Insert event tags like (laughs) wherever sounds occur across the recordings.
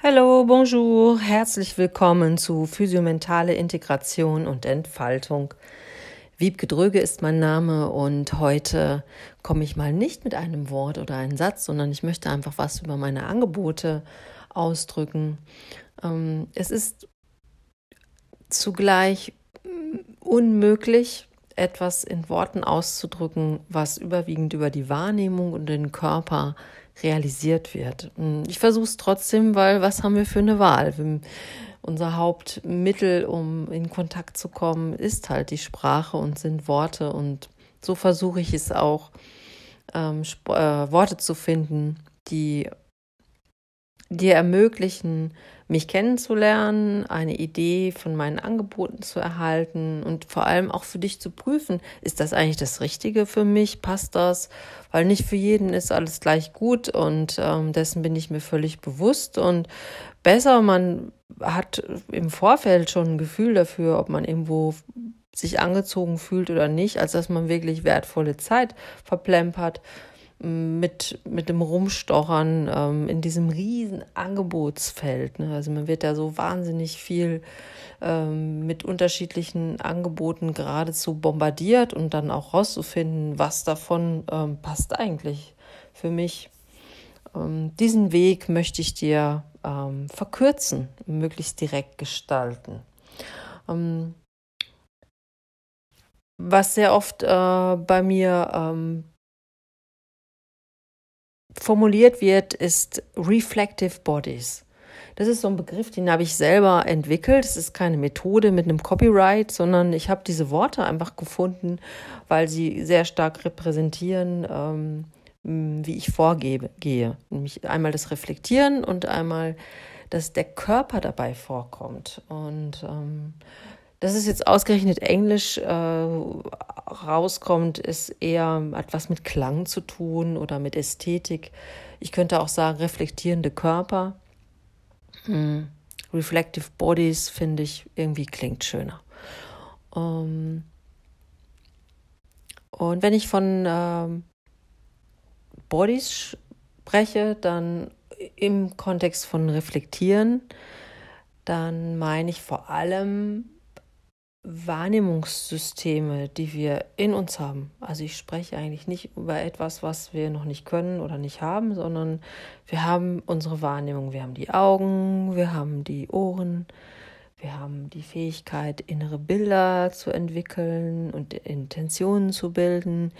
Hallo, bonjour, herzlich willkommen zu Physiomentale Integration und Entfaltung. Wiebke Dröge ist mein Name und heute komme ich mal nicht mit einem Wort oder einem Satz, sondern ich möchte einfach was über meine Angebote ausdrücken. Ähm, es ist zugleich unmöglich, etwas in Worten auszudrücken, was überwiegend über die Wahrnehmung und den Körper realisiert wird. Hm, ich versuche es trotzdem, weil was haben wir für eine Wahl? Unser Hauptmittel, um in Kontakt zu kommen, ist halt die Sprache und sind Worte. Und so versuche ich es auch, ähm, äh, Worte zu finden, die dir ermöglichen, mich kennenzulernen, eine Idee von meinen Angeboten zu erhalten und vor allem auch für dich zu prüfen, ist das eigentlich das Richtige für mich, passt das? Weil nicht für jeden ist alles gleich gut und ähm, dessen bin ich mir völlig bewusst und besser, man hat im Vorfeld schon ein Gefühl dafür, ob man irgendwo sich angezogen fühlt oder nicht, als dass man wirklich wertvolle Zeit verplempert mit, mit dem Rumstochern ähm, in diesem riesen Angebotsfeld. Ne? Also man wird da so wahnsinnig viel ähm, mit unterschiedlichen Angeboten geradezu bombardiert und dann auch rauszufinden, was davon ähm, passt eigentlich für mich. Ähm, diesen Weg möchte ich dir ähm, verkürzen, möglichst direkt gestalten. Ähm, was sehr oft äh, bei mir formuliert wird, ist Reflective Bodies. Das ist so ein Begriff, den habe ich selber entwickelt. Es ist keine Methode mit einem Copyright, sondern ich habe diese Worte einfach gefunden, weil sie sehr stark repräsentieren, ähm, wie ich vorgebe, gehe. Nämlich einmal das Reflektieren und einmal, dass der Körper dabei vorkommt. Und ähm, dass es jetzt ausgerechnet Englisch äh, rauskommt, ist eher etwas mit Klang zu tun oder mit Ästhetik. Ich könnte auch sagen, reflektierende Körper. Hm. Reflective Bodies finde ich irgendwie klingt schöner. Ähm, und wenn ich von ähm, Bodies spreche, dann im Kontext von Reflektieren, dann meine ich vor allem Wahrnehmungssysteme, die wir in uns haben. Also ich spreche eigentlich nicht über etwas, was wir noch nicht können oder nicht haben, sondern wir haben unsere Wahrnehmung. Wir haben die Augen, wir haben die Ohren, wir haben die Fähigkeit, innere Bilder zu entwickeln und Intentionen zu bilden.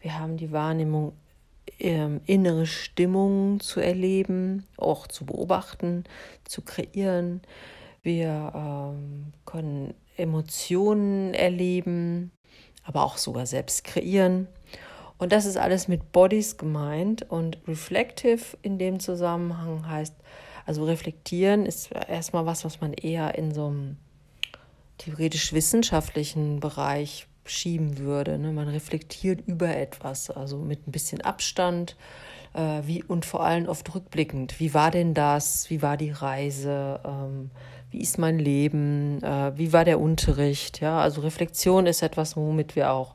Wir haben die Wahrnehmung, ähm, innere Stimmung zu erleben, auch zu beobachten, zu kreieren. Wir ähm, können Emotionen erleben, aber auch sogar selbst kreieren. Und das ist alles mit Bodies gemeint. Und reflective in dem Zusammenhang heißt, also reflektieren ist erstmal was, was man eher in so einem theoretisch-wissenschaftlichen Bereich schieben würde. Ne? Man reflektiert über etwas, also mit ein bisschen Abstand äh, wie, und vor allem oft rückblickend. Wie war denn das? Wie war die Reise? Ähm, wie ist mein Leben, äh, wie war der Unterricht. Ja, also Reflexion ist etwas, womit wir auch,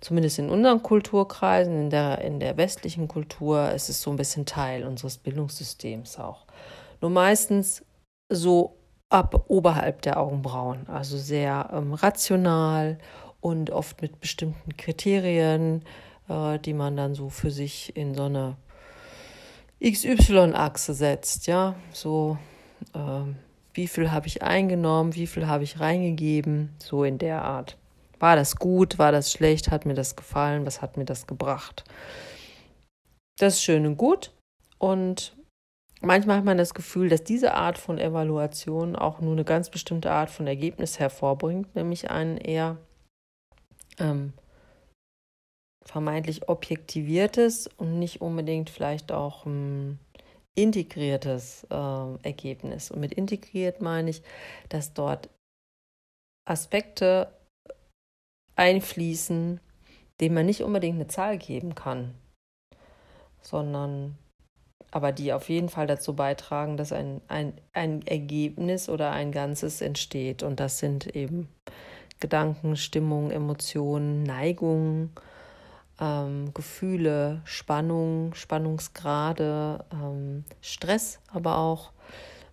zumindest in unseren Kulturkreisen, in der, in der westlichen Kultur, es ist so ein bisschen Teil unseres Bildungssystems auch. Nur meistens so ab oberhalb der Augenbrauen, also sehr ähm, rational und oft mit bestimmten Kriterien, äh, die man dann so für sich in so eine XY-Achse setzt, ja, so ähm, wie viel habe ich eingenommen, wie viel habe ich reingegeben, so in der Art. War das gut, war das schlecht, hat mir das gefallen, was hat mir das gebracht? Das ist schön und gut. Und manchmal hat man das Gefühl, dass diese Art von Evaluation auch nur eine ganz bestimmte Art von Ergebnis hervorbringt, nämlich ein eher ähm, vermeintlich objektiviertes und nicht unbedingt vielleicht auch ähm, integriertes äh, Ergebnis. Und mit integriert meine ich, dass dort Aspekte einfließen, denen man nicht unbedingt eine Zahl geben kann, sondern aber die auf jeden Fall dazu beitragen, dass ein, ein, ein Ergebnis oder ein Ganzes entsteht. Und das sind eben Gedanken, Stimmung, Emotionen, Neigungen, ähm, Gefühle, Spannung, Spannungsgrade, ähm, Stress, aber auch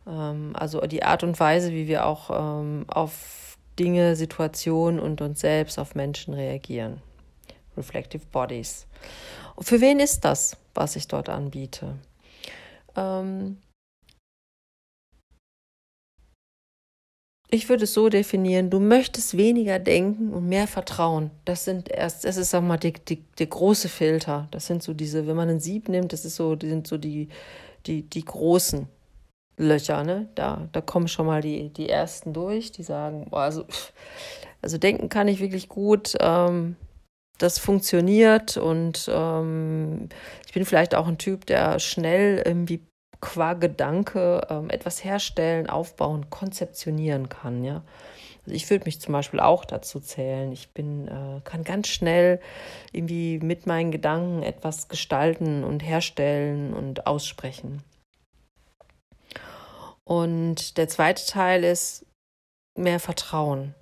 Ähm, also die Art und Weise, wie wir auch ähm, auf Dinge, Situationen und uns selbst, auf Menschen reagieren. Reflective Bodies. Für wen ist das, was ich dort anbiete? Ich würde es so definieren, du möchtest weniger denken und mehr vertrauen. Das sind erst, das ist sag mal die, die, der große Filter. Das sind so diese, wenn man ein Sieb nimmt, das ist so, die sind so die, die, die großen Löcher, ne? Da, da kommen schon mal die, die ersten durch, die sagen, boah, also, also denken kann ich wirklich gut, ähm, das funktioniert und ähm, ich bin vielleicht auch ein Typ, der schnell irgendwie qua Gedanke ähm, etwas herstellen, aufbauen, konzeptionieren kann, ja. Also ich würde mich zum Beispiel auch dazu zählen. Ich bin, äh, kann ganz schnell irgendwie mit meinen Gedanken etwas gestalten und herstellen und aussprechen. Und der zweite Teil ist mehr Vertrauen.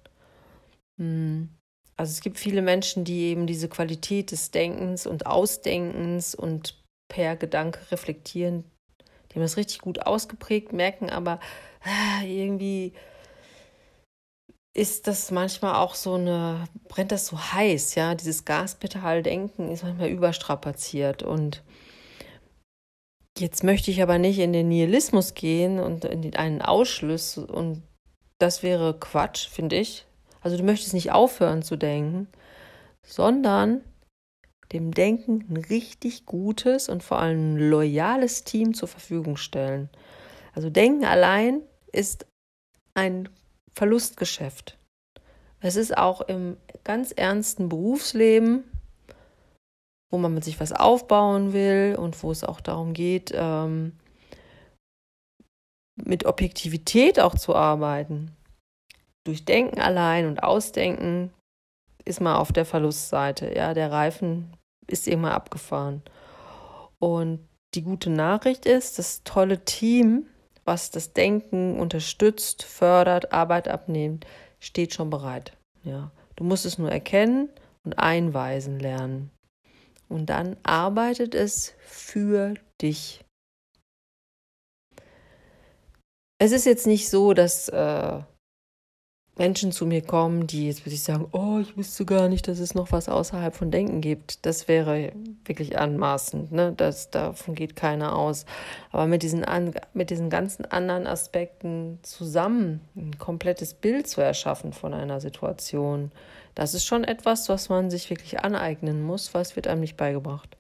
Hm. Also es gibt viele Menschen, die eben diese Qualität des Denkens und Ausdenkens und per Gedanke reflektieren haben das richtig gut ausgeprägt, merken aber ah, irgendwie ist das manchmal auch so eine, brennt das so heiß, ja, dieses Gaspedal-Denken ist manchmal überstrapaziert und jetzt möchte ich aber nicht in den Nihilismus gehen und in einen Ausschluss und das wäre Quatsch, finde ich. Also du möchtest nicht aufhören zu denken, sondern dem Denken ein richtig gutes und vor allem loyales Team zur Verfügung stellen. Also Denken allein ist ein Verlustgeschäft. Es ist auch im ganz ernsten Berufsleben, wo man mit sich was aufbauen will und wo es auch darum geht, ähm, mit Objektivität auch zu arbeiten. Durch Denken allein und Ausdenken ist man auf der Verlustseite. Ja, der Reifen ist immer abgefahren. Und die gute Nachricht ist, das tolle Team, was das Denken unterstützt, fördert, Arbeit abnimmt, steht schon bereit. Ja, du musst es nur erkennen und einweisen lernen. Und dann arbeitet es für dich. Es ist jetzt nicht so, dass äh, Menschen zu mir kommen, die jetzt wirklich sagen, oh, ich wusste gar nicht, dass es noch was außerhalb von Denken gibt. Das wäre wirklich anmaßend, ne? Das, davon geht keiner aus. Aber mit diesen, mit diesen ganzen anderen Aspekten zusammen ein komplettes Bild zu erschaffen von einer Situation, das ist schon etwas, was man sich wirklich aneignen muss, was wird einem nicht beigebracht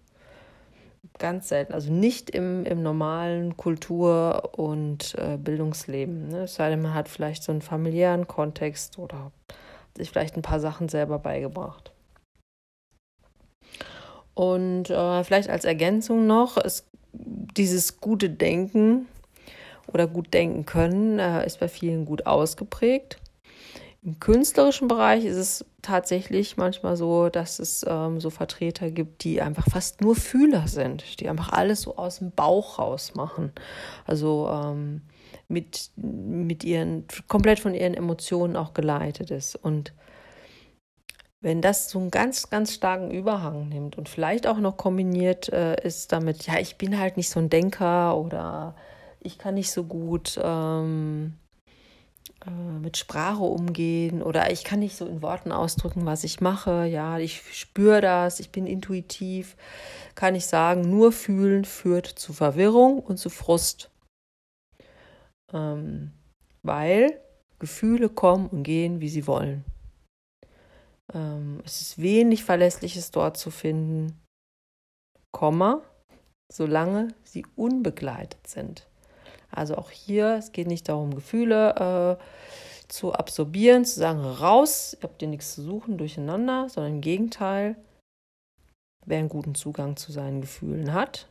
ganz selten, also nicht im, im normalen Kultur- und äh, Bildungsleben. Ne? Es sei denn, man hat vielleicht so einen familiären Kontext oder sich vielleicht ein paar Sachen selber beigebracht. Und äh, vielleicht als Ergänzung noch, ist dieses gute Denken oder gut denken können äh, ist bei vielen gut ausgeprägt. Im künstlerischen Bereich ist es tatsächlich manchmal so, dass es ähm, so Vertreter gibt, die einfach fast nur Fühler sind, die einfach alles so aus dem Bauch raus machen. Also ähm, mit, mit ihren, komplett von ihren Emotionen auch geleitet ist. Und wenn das so einen ganz, ganz starken Überhang nimmt und vielleicht auch noch kombiniert äh, ist damit, ja, ich bin halt nicht so ein Denker oder ich kann nicht so gut. Ähm, äh, mit Sprache umgehen oder ich kann nicht so in Worten ausdrücken, was ich mache. Ja, ich spüre das, ich bin intuitiv, kann ich sagen, nur fühlen führt zu Verwirrung und zu Frust. Ähm, weil Gefühle kommen und gehen, wie sie wollen. Ähm, es ist wenig Verlässliches dort zu finden, Komma, solange sie unbegleitet sind. Also auch hier, es geht nicht darum, Gefühle äh, zu absorbieren, zu sagen, raus, ihr habt ihr nichts zu suchen, durcheinander, sondern im Gegenteil, wer einen guten Zugang zu seinen Gefühlen hat,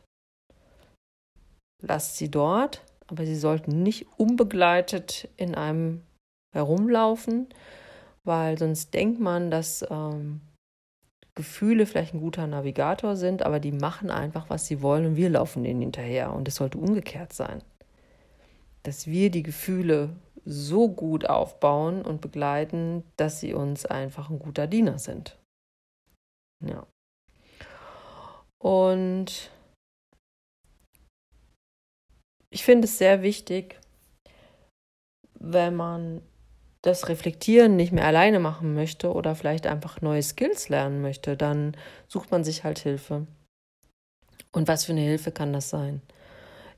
lasst sie dort, aber sie sollten nicht unbegleitet in einem herumlaufen, weil sonst denkt man, dass ähm, Gefühle vielleicht ein guter Navigator sind, aber die machen einfach, was sie wollen und wir laufen denen hinterher. Und es sollte umgekehrt sein dass wir die Gefühle so gut aufbauen und begleiten, dass sie uns einfach ein guter Diener sind. Ja. Und ich finde es sehr wichtig, wenn man das Reflektieren nicht mehr alleine machen möchte oder vielleicht einfach neue Skills lernen möchte, dann sucht man sich halt Hilfe. Und was für eine Hilfe kann das sein?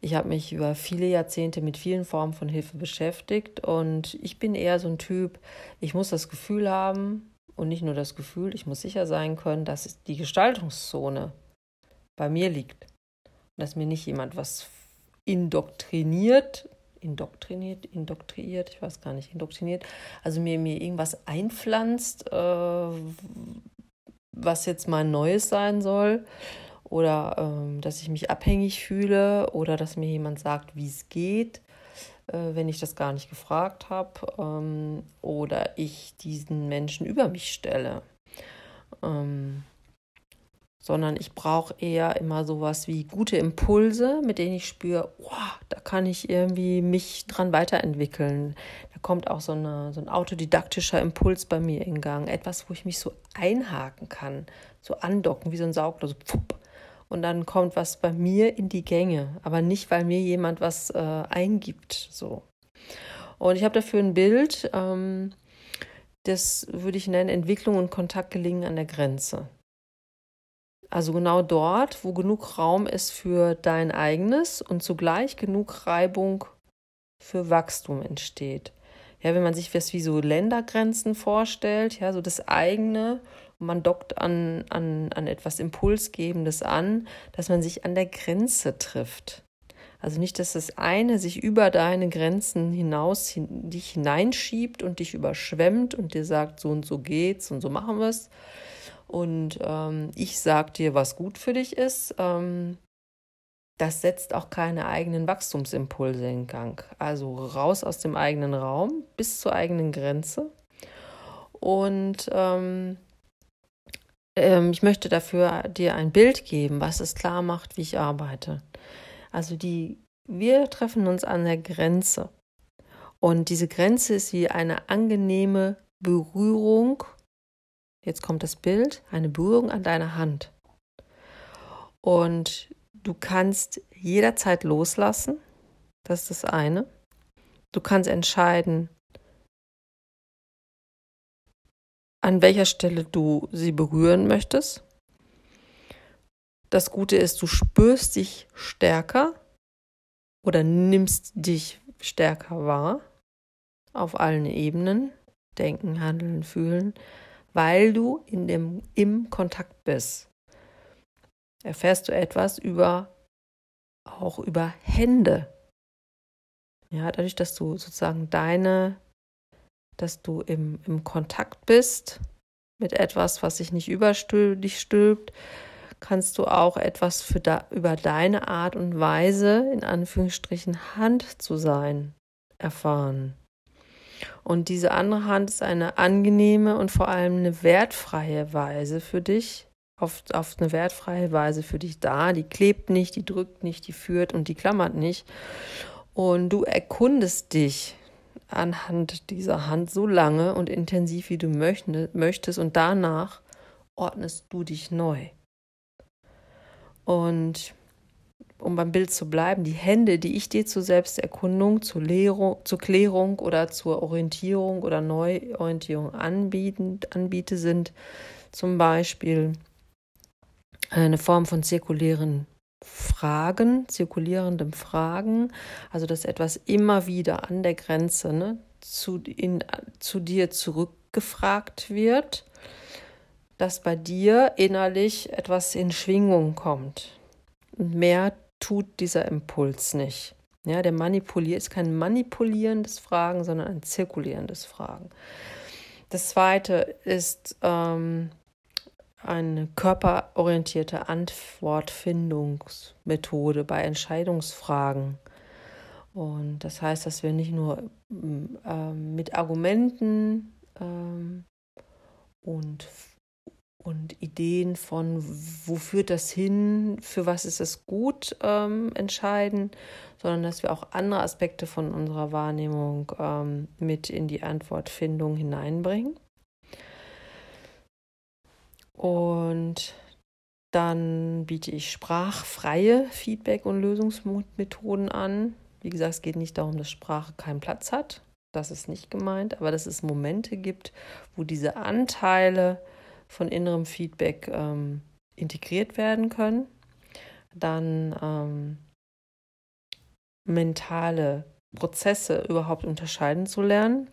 Ich habe mich über viele Jahrzehnte mit vielen Formen von Hilfe beschäftigt und ich bin eher so ein Typ, ich muss das Gefühl haben und nicht nur das Gefühl, ich muss sicher sein können, dass die Gestaltungszone bei mir liegt. Dass mir nicht jemand was indoktriniert, indoktriniert, indoktriert, ich weiß gar nicht, indoktriniert, also mir, mir irgendwas einpflanzt, äh, was jetzt mal Neues sein soll oder ähm, dass ich mich abhängig fühle oder dass mir jemand sagt, wie es geht, äh, wenn ich das gar nicht gefragt habe ähm, oder ich diesen Menschen über mich stelle. Ähm, sondern ich brauche eher immer sowas wie gute Impulse, mit denen ich spüre, oh, da kann ich irgendwie mich dran weiterentwickeln. Da kommt auch so, eine, so ein autodidaktischer Impuls bei mir in Gang. Etwas, wo ich mich so einhaken kann, so andocken, wie so ein Saugler, so pfupp. Und dann kommt was bei mir in die Gänge, aber nicht, weil mir jemand was äh, eingibt. So. Und ich habe dafür ein Bild, ähm, das würde ich nennen, Entwicklung und Kontakt gelingen an der Grenze. Also genau dort, wo genug Raum ist für dein eigenes und zugleich genug Reibung für Wachstum entsteht. Ja, wenn man sich das wie so Ländergrenzen vorstellt, ja, so das eigene man dockt an, an, an etwas Impulsgebendes an, dass man sich an der Grenze trifft. Also nicht, dass das eine sich über deine Grenzen hinaus hin, dich hineinschiebt und dich überschwemmt und dir sagt, so und so geht's und so machen wir es, und ähm, ich sage dir, was gut für dich ist, ähm, das setzt auch keine eigenen Wachstumsimpulse in Gang. Also raus aus dem eigenen Raum bis zur eigenen Grenze. Und ähm, ähm ich möchte dafür dir ein Bild geben, was es klar macht, wie ich arbeite. Also die, wir treffen uns an der Grenze. Und diese Grenze ist wie eine angenehme Berührung Jetzt kommt das Bild, eine Berührung an deiner Hand. Und du kannst jederzeit loslassen. Das ist das eine. Du kannst entscheiden, an welcher Stelle du sie berühren möchtest. Das Gute ist, du spürst dich stärker oder nimmst dich stärker wahr auf allen Ebenen. Denken, handeln, fühlen weil du in dem, im Kontakt bist. Erfährst du etwas über auch über Hände. Ja, dadurch, dass du sozusagen deine, dass du im, im Kontakt bist mit etwas, was sich nicht über dich stülpt, kannst du auch etwas für da, über deine Art und Weise, in Anführungsstrichen Hand zu sein, erfahren. Und diese andere Hand ist eine angenehme und vor allem eine wertfreie Weise für dich, auf, auf eine wertfreie Weise für dich da. Die klebt nicht, die drückt nicht, die führt und die klammert nicht. Und du erkundest dich anhand dieser Hand so lange und intensiv, wie du möchtest, und danach ordnest du dich neu. Und um beim Bild zu bleiben, die Hände, die ich dir zur Selbsterkundung, zur, Lehrung, zur Klärung oder zur Orientierung oder Neuorientierung anbieten, anbiete, sind zum Beispiel eine Form von zirkulären Fragen, zirkulierendem Fragen, also dass etwas immer wieder an der Grenze ne, zu, in, zu dir zurückgefragt wird, dass bei dir innerlich etwas in Schwingung kommt. Und mehr tut dieser Impuls nicht. Ja, der manipuliert ist kein manipulierendes Fragen, sondern ein zirkulierendes Fragen. Das zweite ist ähm, eine körperorientierte Antwortfindungsmethode bei Entscheidungsfragen. Und das heißt, dass wir nicht nur ähm, mit Argumenten ähm, und und Ideen von, wo führt das hin, für was ist es gut, ähm, entscheiden, sondern dass wir auch andere Aspekte von unserer Wahrnehmung ähm, mit in die Antwortfindung hineinbringen. Und dann biete ich sprachfreie Feedback- und Lösungsmethoden an. Wie gesagt, es geht nicht darum, dass Sprache keinen Platz hat. das ist nicht gemeint, aber dass es Momente gibt, wo diese Anteile von innerem Feedback ähm, integriert werden können. Dann ähm, mentale Prozesse überhaupt unterscheiden zu lernen.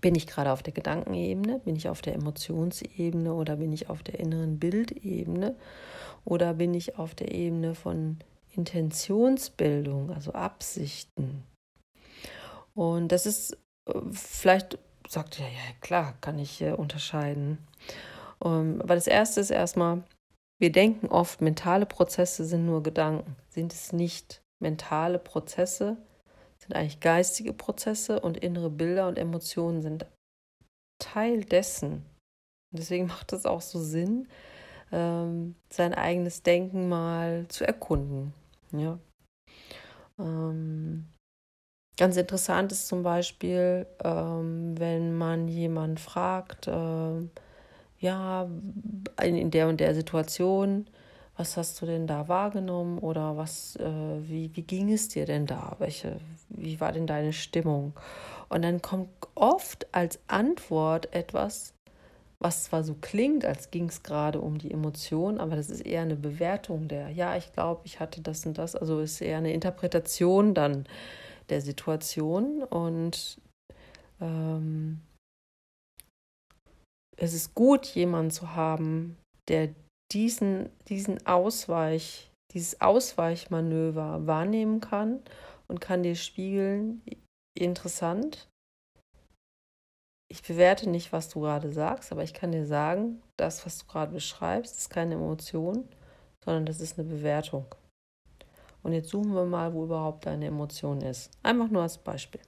Bin ich gerade auf der Gedankenebene, bin ich auf der Emotionsebene oder bin ich auf der inneren Bildebene oder bin ich auf der Ebene von Intentionsbildung, also Absichten. Und das ist äh, vielleicht sagt ja, ja klar, kann ich äh, unterscheiden. Ähm, aber das erste ist erstmal, wir denken oft, mentale Prozesse sind nur Gedanken. Sind es nicht mentale Prozesse, sind eigentlich geistige Prozesse und innere Bilder und Emotionen sind Teil dessen. deswegen (laughs) macht es auch so Sinn, ähm, sein eigenes Denken mal zu erkunden. Ja. Ähm, ganz interessant ist zum Beispiel, ähm, wenn man jemanden fragt, äh, ja, in, in, der und der Situation, was hast du denn da wahrgenommen oder was, äh, wie, wie ging es dir denn da? Welche, wie war denn deine Stimmung? Und dann kommt oft als Antwort etwas, was zwar so klingt, als ging es gerade um die Emotion, aber das ist eher eine Bewertung der, ja, ich glaube, ich hatte das und das, also ist eher eine Interpretation dann der Situation und ähm, es ist gut, jemanden zu haben, der diesen, diesen Ausweich, dieses Ausweichmanöver wahrnehmen kann und kann dir spiegeln, interessant, ich bewerte nicht, was du gerade sagst, aber ich kann dir sagen, das, was du gerade beschreibst, ist keine Emotion, sondern das ist eine Bewertung. Und jetzt suchen wir mal, wo überhaupt deine Emotion ist. Einfach nur als Beispiel.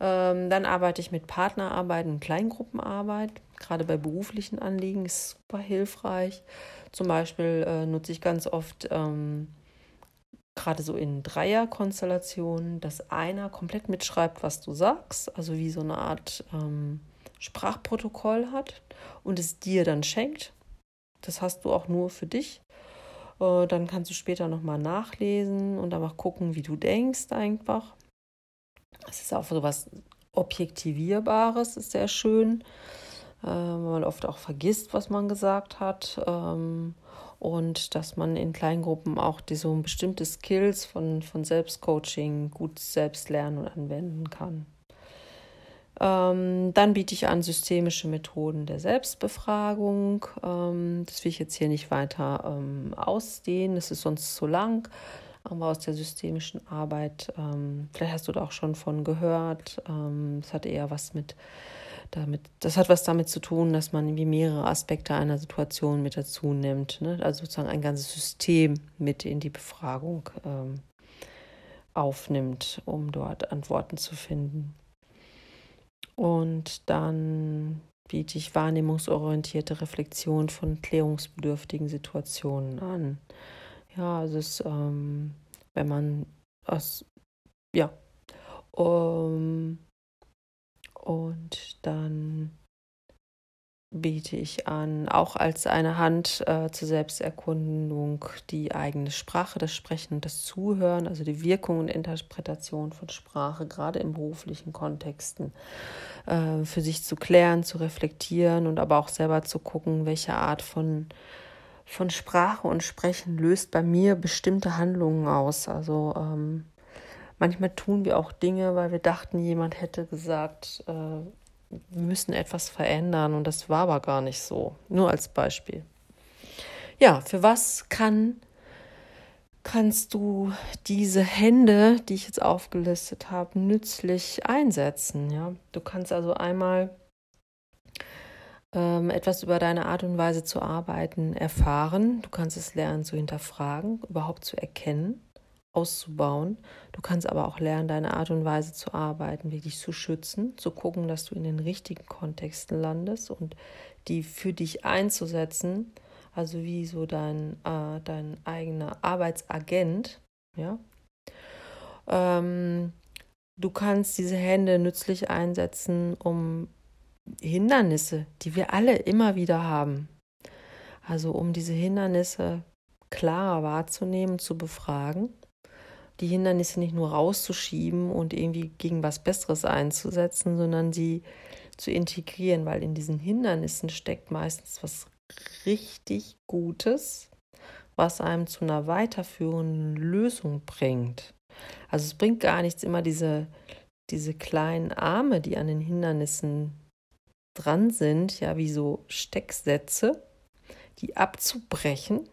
Ähm, dann arbeite ich mit Partnerarbeit und Kleingruppenarbeit. Gerade bei beruflichen Anliegen ist super hilfreich. Zum Beispiel äh, nutze ich ganz oft ähm, gerade so in Dreierkonstellationen, dass einer komplett mitschreibt, was du sagst, also wie so eine Art ähm, Sprachprotokoll hat und es dir dann schenkt. Das hast du auch nur für dich. Äh, dann kannst du später nochmal nachlesen und einfach gucken, wie du denkst einfach. Es ist auch so was Objektivierbares, ist sehr schön, weil man oft auch vergisst, was man gesagt hat. Ähm, und dass man in Kleingruppen auch die so bestimmte Skills von, von Selbstcoaching gut selbst lernen und anwenden kann. Ähm, dann biete ich an systemische Methoden der Selbstbefragung. Ähm, das will ich jetzt hier nicht weiter ähm, ausdehnen, das ist sonst zu lang. Aber aus der systemischen Arbeit, ähm, vielleicht hast du da auch schon von gehört. Ähm, es hat eher was mit damit, das hat was damit zu tun, dass man irgendwie mehrere Aspekte einer Situation mit dazu nimmt. Ne? Also sozusagen ein ganzes System mit in die Befragung ähm, aufnimmt, um dort Antworten zu finden. Und dann biete ich wahrnehmungsorientierte Reflexion von klärungsbedürftigen Situationen an. Ja, also es, ähm, wenn man aus, ja, um, und dann biete ich an, auch als eine Hand äh, zur Selbsterkundung die eigene Sprache, das Sprechen und das Zuhören, also die Wirkung und Interpretation von Sprache, gerade in beruflichen Kontexten, äh, für sich zu klären, zu reflektieren und aber auch selber zu gucken, welche Art von, von Sprache und Sprechen löst bei mir bestimmte Handlungen aus. Also ähm, Manchmal tun wir auch Dinge, weil wir dachten, jemand hätte gesagt, äh, wir müssen etwas verändern und das war aber gar nicht so. Nur als Beispiel. Ja, für was kann kannst du diese Hände, die ich jetzt aufgelistet habe, nützlich einsetzen? Ja, du kannst also einmal ähm, etwas über deine Art und Weise zu arbeiten erfahren. Du kannst es lernen zu hinterfragen, überhaupt zu erkennen auszubauen. Du kannst aber auch lernen, deine Art und Weise zu arbeiten, wirklich zu schützen, zu gucken, dass du in den richtigen Kontexten landest und die für dich einzusetzen, also wie so dein, äh, dein eigener Arbeitsagent, ja. Ähm, du kannst diese Hände nützlich einsetzen, um Hindernisse, die wir alle immer wieder haben, also um diese Hindernisse klar wahrzunehmen, zu befragen die Hindernisse nicht nur rauszuschieben und irgendwie gegen was Besseres einzusetzen, sondern sie zu integrieren, weil in diesen Hindernissen steckt meistens was richtig Gutes, was einem zu einer weiterführenden Lösung bringt. Also es bringt gar nichts, immer diese, diese kleinen Arme, die an den Hindernissen dran sind, ja, wie so Stecksätze, die abzubrechen,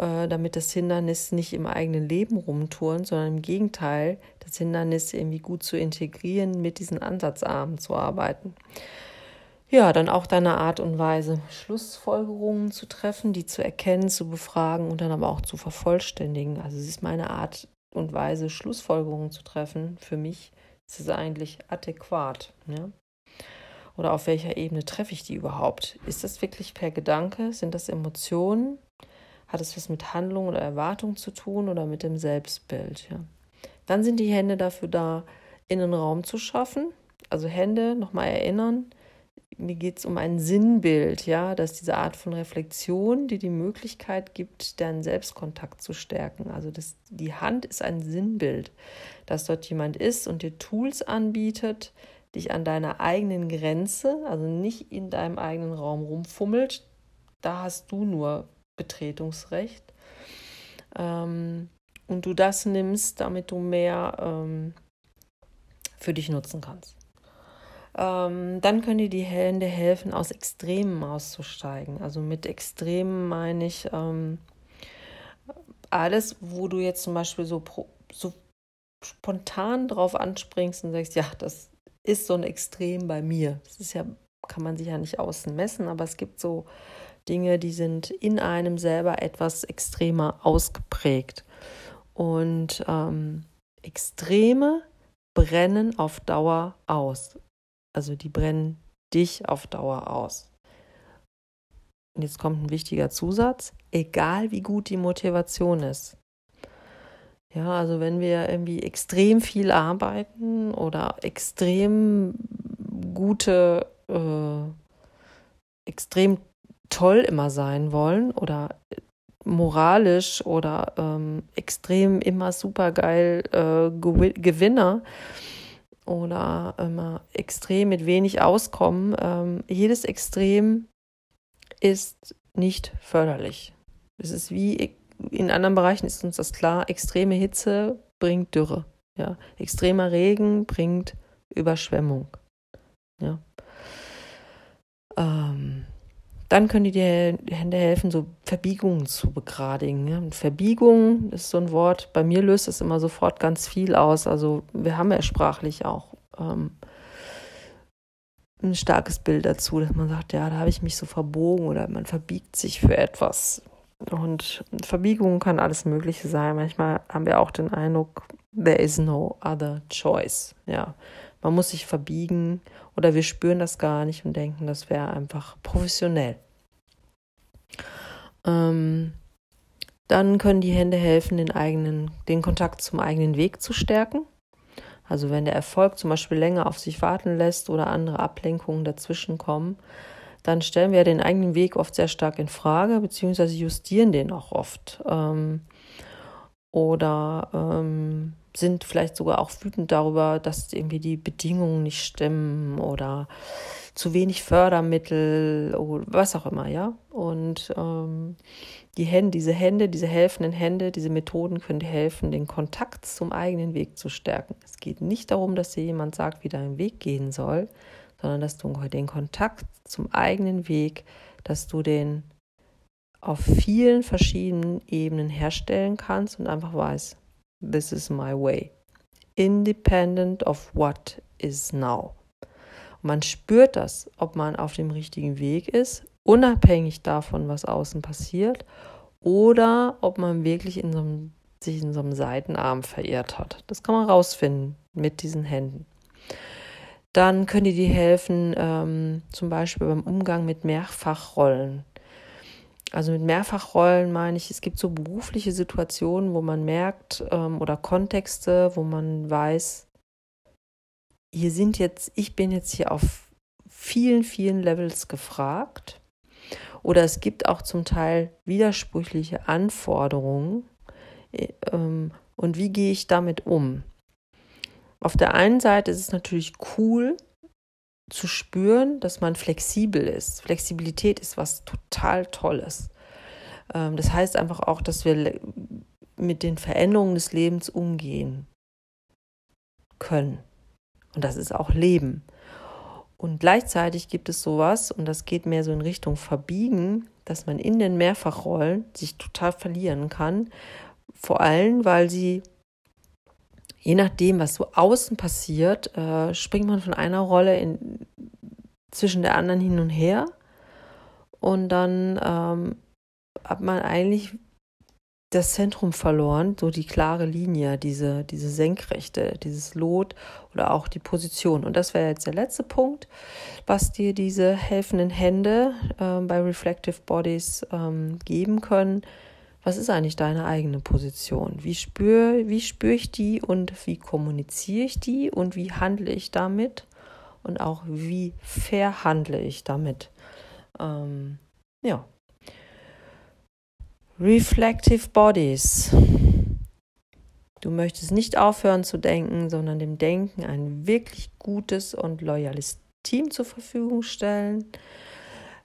damit das Hindernis nicht im eigenen Leben rumturnt, sondern im Gegenteil, das Hindernis irgendwie gut zu integrieren, mit diesen Ansatzarmen zu arbeiten. Ja, dann auch deine Art und Weise, Schlussfolgerungen zu treffen, die zu erkennen, zu befragen und dann aber auch zu vervollständigen. Also es ist meine Art und Weise, Schlussfolgerungen zu treffen. Für mich ist es eigentlich adäquat. Ja? Oder auf welcher Ebene treffe ich die überhaupt? Ist das wirklich per Gedanke? Sind das Emotionen? Hat es was mit Handlung oder Erwartung zu tun oder mit dem Selbstbild? Ja. Dann sind die Hände dafür da, Innenraum zu schaffen. Also Hände nochmal erinnern. Mir geht es um ein Sinnbild, ja, dass diese Art von Reflexion, die die Möglichkeit gibt, deinen Selbstkontakt zu stärken. Also das, die Hand ist ein Sinnbild, dass dort jemand ist und dir Tools anbietet, dich an deiner eigenen Grenze, also nicht in deinem eigenen Raum rumfummelt, da hast du nur Betretungsrecht. Ähm, und du das nimmst, damit du mehr ähm, für dich nutzen kannst. Ähm, dann können dir die Hände helfen, aus Extremen auszusteigen. Also mit Extremen meine ich ähm, alles, wo du jetzt zum Beispiel so, so spontan drauf anspringst und sagst, ja, das ist so ein Extrem bei mir. Das ist ja, kann man sich ja nicht außen messen, aber es gibt so Dinge, die sind in einem selber etwas extremer ausgeprägt. Und ähm, Extreme brennen auf Dauer aus. Also die brennen dich auf Dauer aus. Und jetzt kommt ein wichtiger Zusatz, egal wie gut die Motivation ist. Ja, also wenn wir irgendwie extrem viel arbeiten oder extrem gute, äh, extrem toll immer sein wollen oder moralisch oder ähm, extrem immer super geil äh, Gewinner oder immer extrem mit wenig Auskommen, ähm, jedes Extrem ist nicht förderlich. Es ist wie in anderen Bereichen ist uns das klar, extreme Hitze bringt Dürre. Ja. Extremer Regen bringt Überschwemmung. Ja. Ähm, dann können die dir Hände helfen, so Verbiegungen zu begradigen. Ja. Verbiegung ist so ein Wort, bei mir löst es immer sofort ganz viel aus. Also wir haben ja sprachlich auch ähm, ein starkes Bild dazu, dass man sagt, ja, da habe ich mich so verbogen oder man verbiegt sich für etwas. Und Verbiegung kann alles Mögliche sein. Manchmal haben wir auch den Eindruck, there is no other choice. Ja, man muss sich verbiegen oder wir spüren das gar nicht und denken, das wäre einfach professionell. Ähm, dann können die Hände helfen, den eigenen, den Kontakt zum eigenen Weg zu stärken. Also wenn der Erfolg zum Beispiel länger auf sich warten lässt oder andere Ablenkungen dazwischen kommen, dann stellen wir den eigenen Weg oft sehr stark in Frage, beziehungsweise justieren den auch oft. Ähm, oder ähm, sind vielleicht sogar auch wütend darüber, dass irgendwie die Bedingungen nicht stimmen oder zu wenig Fördermittel oder was auch immer, ja. Und ähm, die Hände, diese Hände, diese helfenden Hände, diese Methoden können dir helfen, den Kontakt zum eigenen Weg zu stärken. Es geht nicht darum, dass dir jemand sagt, wie dein Weg gehen soll, sondern dass du den Kontakt zum eigenen Weg, dass du den auf vielen verschiedenen Ebenen herstellen kannst und einfach weißt, this is my way. Independent of what is now. Man spürt das, ob man auf dem richtigen Weg ist, unabhängig davon, was außen passiert, oder ob man wirklich in so einem, sich in so einem Seitenarm verirrt hat. Das kann man rausfinden mit diesen Händen. Dann können die dir helfen, ähm, zum Beispiel beim Umgang mit Mehrfachrollen. Also mit Mehrfachrollen meine ich, es gibt so berufliche Situationen, wo man merkt ähm, oder Kontexte, wo man weiß, hier sind jetzt, ich bin jetzt hier auf vielen, vielen Levels gefragt. Oder es gibt auch zum Teil widersprüchliche Anforderungen. Äh, ähm, Und wie gehe ich damit um? Auf der einen Seite ist es natürlich cool zu spüren, dass man flexibel ist. Flexibilität ist was total Tolles. Ähm, das heißt einfach auch, dass wir mit den Veränderungen des Lebens umgehen können. Und das ist auch Leben. Und gleichzeitig gibt es sowas, und das geht mehr so in Richtung Verbiegen, dass man in den Mehrfachrollen sich total verlieren kann. Vor allem, weil sie, je nachdem, was so außen passiert, äh, springt man von einer Rolle in, zwischen der anderen hin und her. Und dann ähm, hat man eigentlich das Zentrum verloren, so die klare Linie, diese, diese Senkrechte, dieses Lot oder auch die Position. Und das wäre jetzt der letzte Punkt, was dir diese helfenden Hände äh, bei Reflective Bodies ähm, geben können. Was ist eigentlich deine eigene Position? Wie spüre wie spür ich die und wie kommuniziere ich die und wie handle ich damit? Und auch wie verhandle ich damit? Ähm, ja, Reflective Bodies. Du möchtest nicht aufhören zu denken, sondern dem Denken ein wirklich gutes und loyales Team zur Verfügung stellen.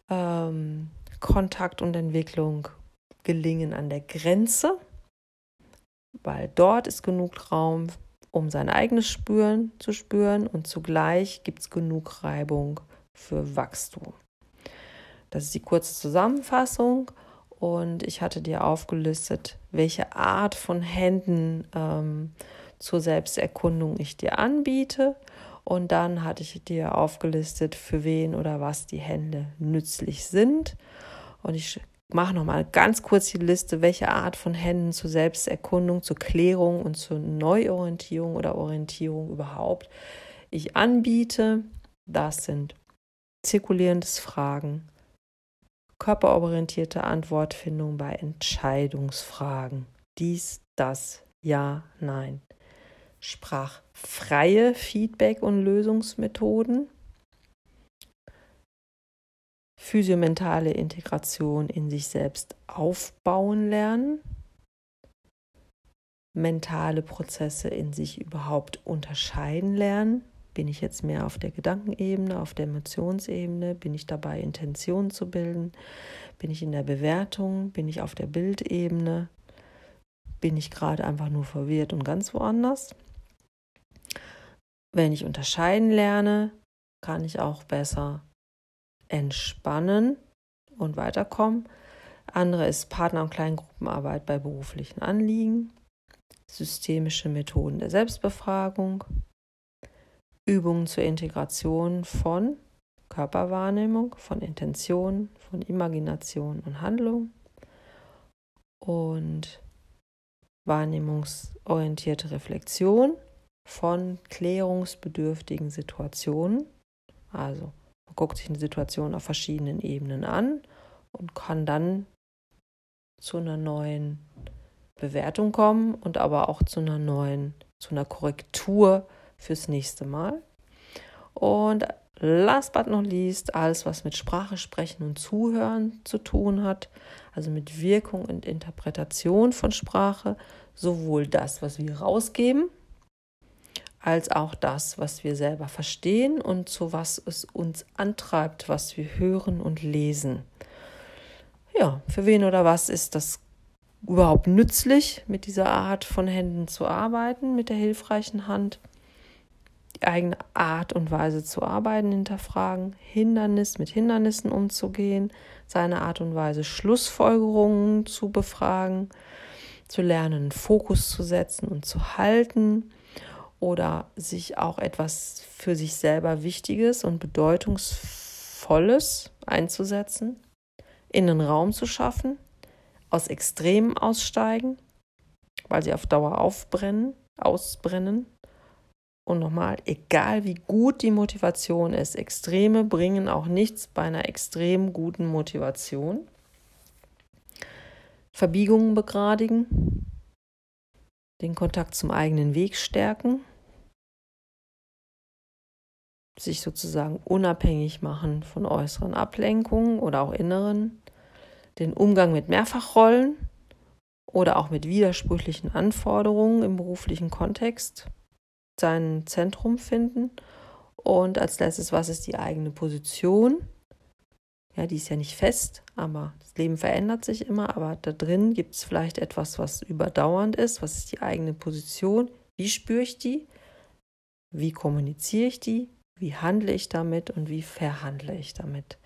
Ähm, Kontakt und Entwicklung gelingen an der Grenze, weil dort ist genug Raum, um sein eigenes Spüren zu spüren und zugleich gibt es genug Reibung für Wachstum. Das ist die kurze Zusammenfassung. Und ich hatte dir aufgelistet, welche Art von Händen ähm, zur Selbsterkundung ich dir anbiete. Und dann hatte ich dir aufgelistet, für wen oder was die Hände nützlich sind. Und ich mache nochmal ganz kurz die Liste, welche Art von Händen zur Selbsterkundung, zur Klärung und zur Neuorientierung oder Orientierung überhaupt ich anbiete. Das sind zirkulierendes Fragen, körperorientierte Antwortfindung bei Entscheidungsfragen. Dies, das, ja, nein. Sprachfreie Feedback- und Lösungsmethoden. Physiomentale Integration in sich selbst aufbauen lernen. Mentale Prozesse in sich überhaupt unterscheiden lernen. Bin ich jetzt mehr auf der Gedankenebene, auf der Emotionsebene? Bin ich dabei, Intentionen zu bilden? Bin ich in der Bewertung? Bin ich auf der Bildebene? Bin ich gerade einfach nur verwirrt und ganz woanders? Wenn ich unterscheiden lerne, kann ich auch besser entspannen und weiterkommen. Andere ist Partner- und Kleingruppenarbeit bei beruflichen Anliegen, systemische Methoden der Selbstbefragung, Übungen zur Integration von Körperwahrnehmung, von Intention, von Imagination und Handlung und wahrnehmungsorientierte Reflexion von klärungsbedürftigen Situationen. Also man guckt sich eine Situation auf verschiedenen Ebenen an und kann dann zu einer neuen Bewertung kommen und aber auch zu einer neuen, zu einer Korrektur fürs nächste Mal. Und last but not least, alles, was mit Sprache sprechen und zuhören zu tun hat, also mit Wirkung und Interpretation von Sprache, sowohl das, was wir rausgeben, als auch das, was wir selber verstehen und zu was es uns antreibt, was wir hören und lesen. Ja, für wen oder was ist das überhaupt nützlich, mit dieser Art von Händen zu arbeiten, mit der hilfreichen Hand? die eigene Art und Weise zu arbeiten hinterfragen, Hindernis mit Hindernissen umzugehen, seine Art und Weise Schlussfolgerungen zu befragen, zu lernen, Fokus zu setzen und zu halten oder sich auch etwas für sich selber Wichtiges und Bedeutungsvolles einzusetzen, in den Raum zu schaffen, aus Extremen aussteigen, weil sie auf Dauer aufbrennen, ausbrennen und nochmal, egal wie gut die Motivation ist, Extreme bringen auch nichts bei einer extrem guten Motivation. Verbiegungen begradigen, den Kontakt zum eigenen Weg stärken, sich sozusagen unabhängig machen von äußeren Ablenkungen oder auch inneren, den Umgang mit Mehrfachrollen oder auch mit widersprüchlichen Anforderungen im beruflichen Kontext sein Zentrum finden. Und als letztes, was ist die eigene Position? Ja, die ist ja nicht fest, aber das Leben verändert sich immer. Aber da drin gibt es vielleicht etwas, was überdauernd ist. Was ist die eigene Position? Wie spüre ich die? Wie kommuniziere ich die? Wie handle ich damit und wie verhandle ich damit?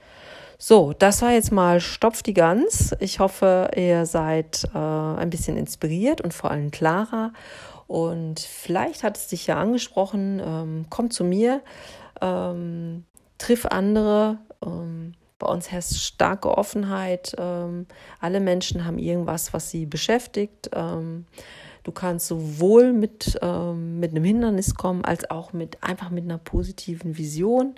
So, das war jetzt mal Stopf die Gans. Ich hoffe, ihr seid äh, ein bisschen inspiriert und vor allem klarer. Und vielleicht hat es dich ja angesprochen, ähm, komm zu mir, ähm, triff andere. Ähm, bei uns herrscht starke Offenheit. Ähm, alle Menschen haben irgendwas, was sie beschäftigt. Ähm, du kannst sowohl mit, ähm, mit einem Hindernis kommen, als auch mit einfach mit einer positiven Vision.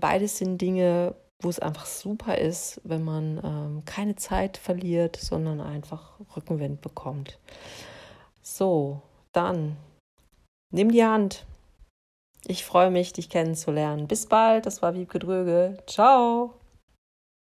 beides sind Dinge, wo es einfach super ist, wenn man keine Zeit verliert, sondern einfach Rückenwind bekommt. So, dann nimm die Hand. Ich freue mich, dich kennenzulernen. Bis bald, das war Wiebke Dröge. Ciao.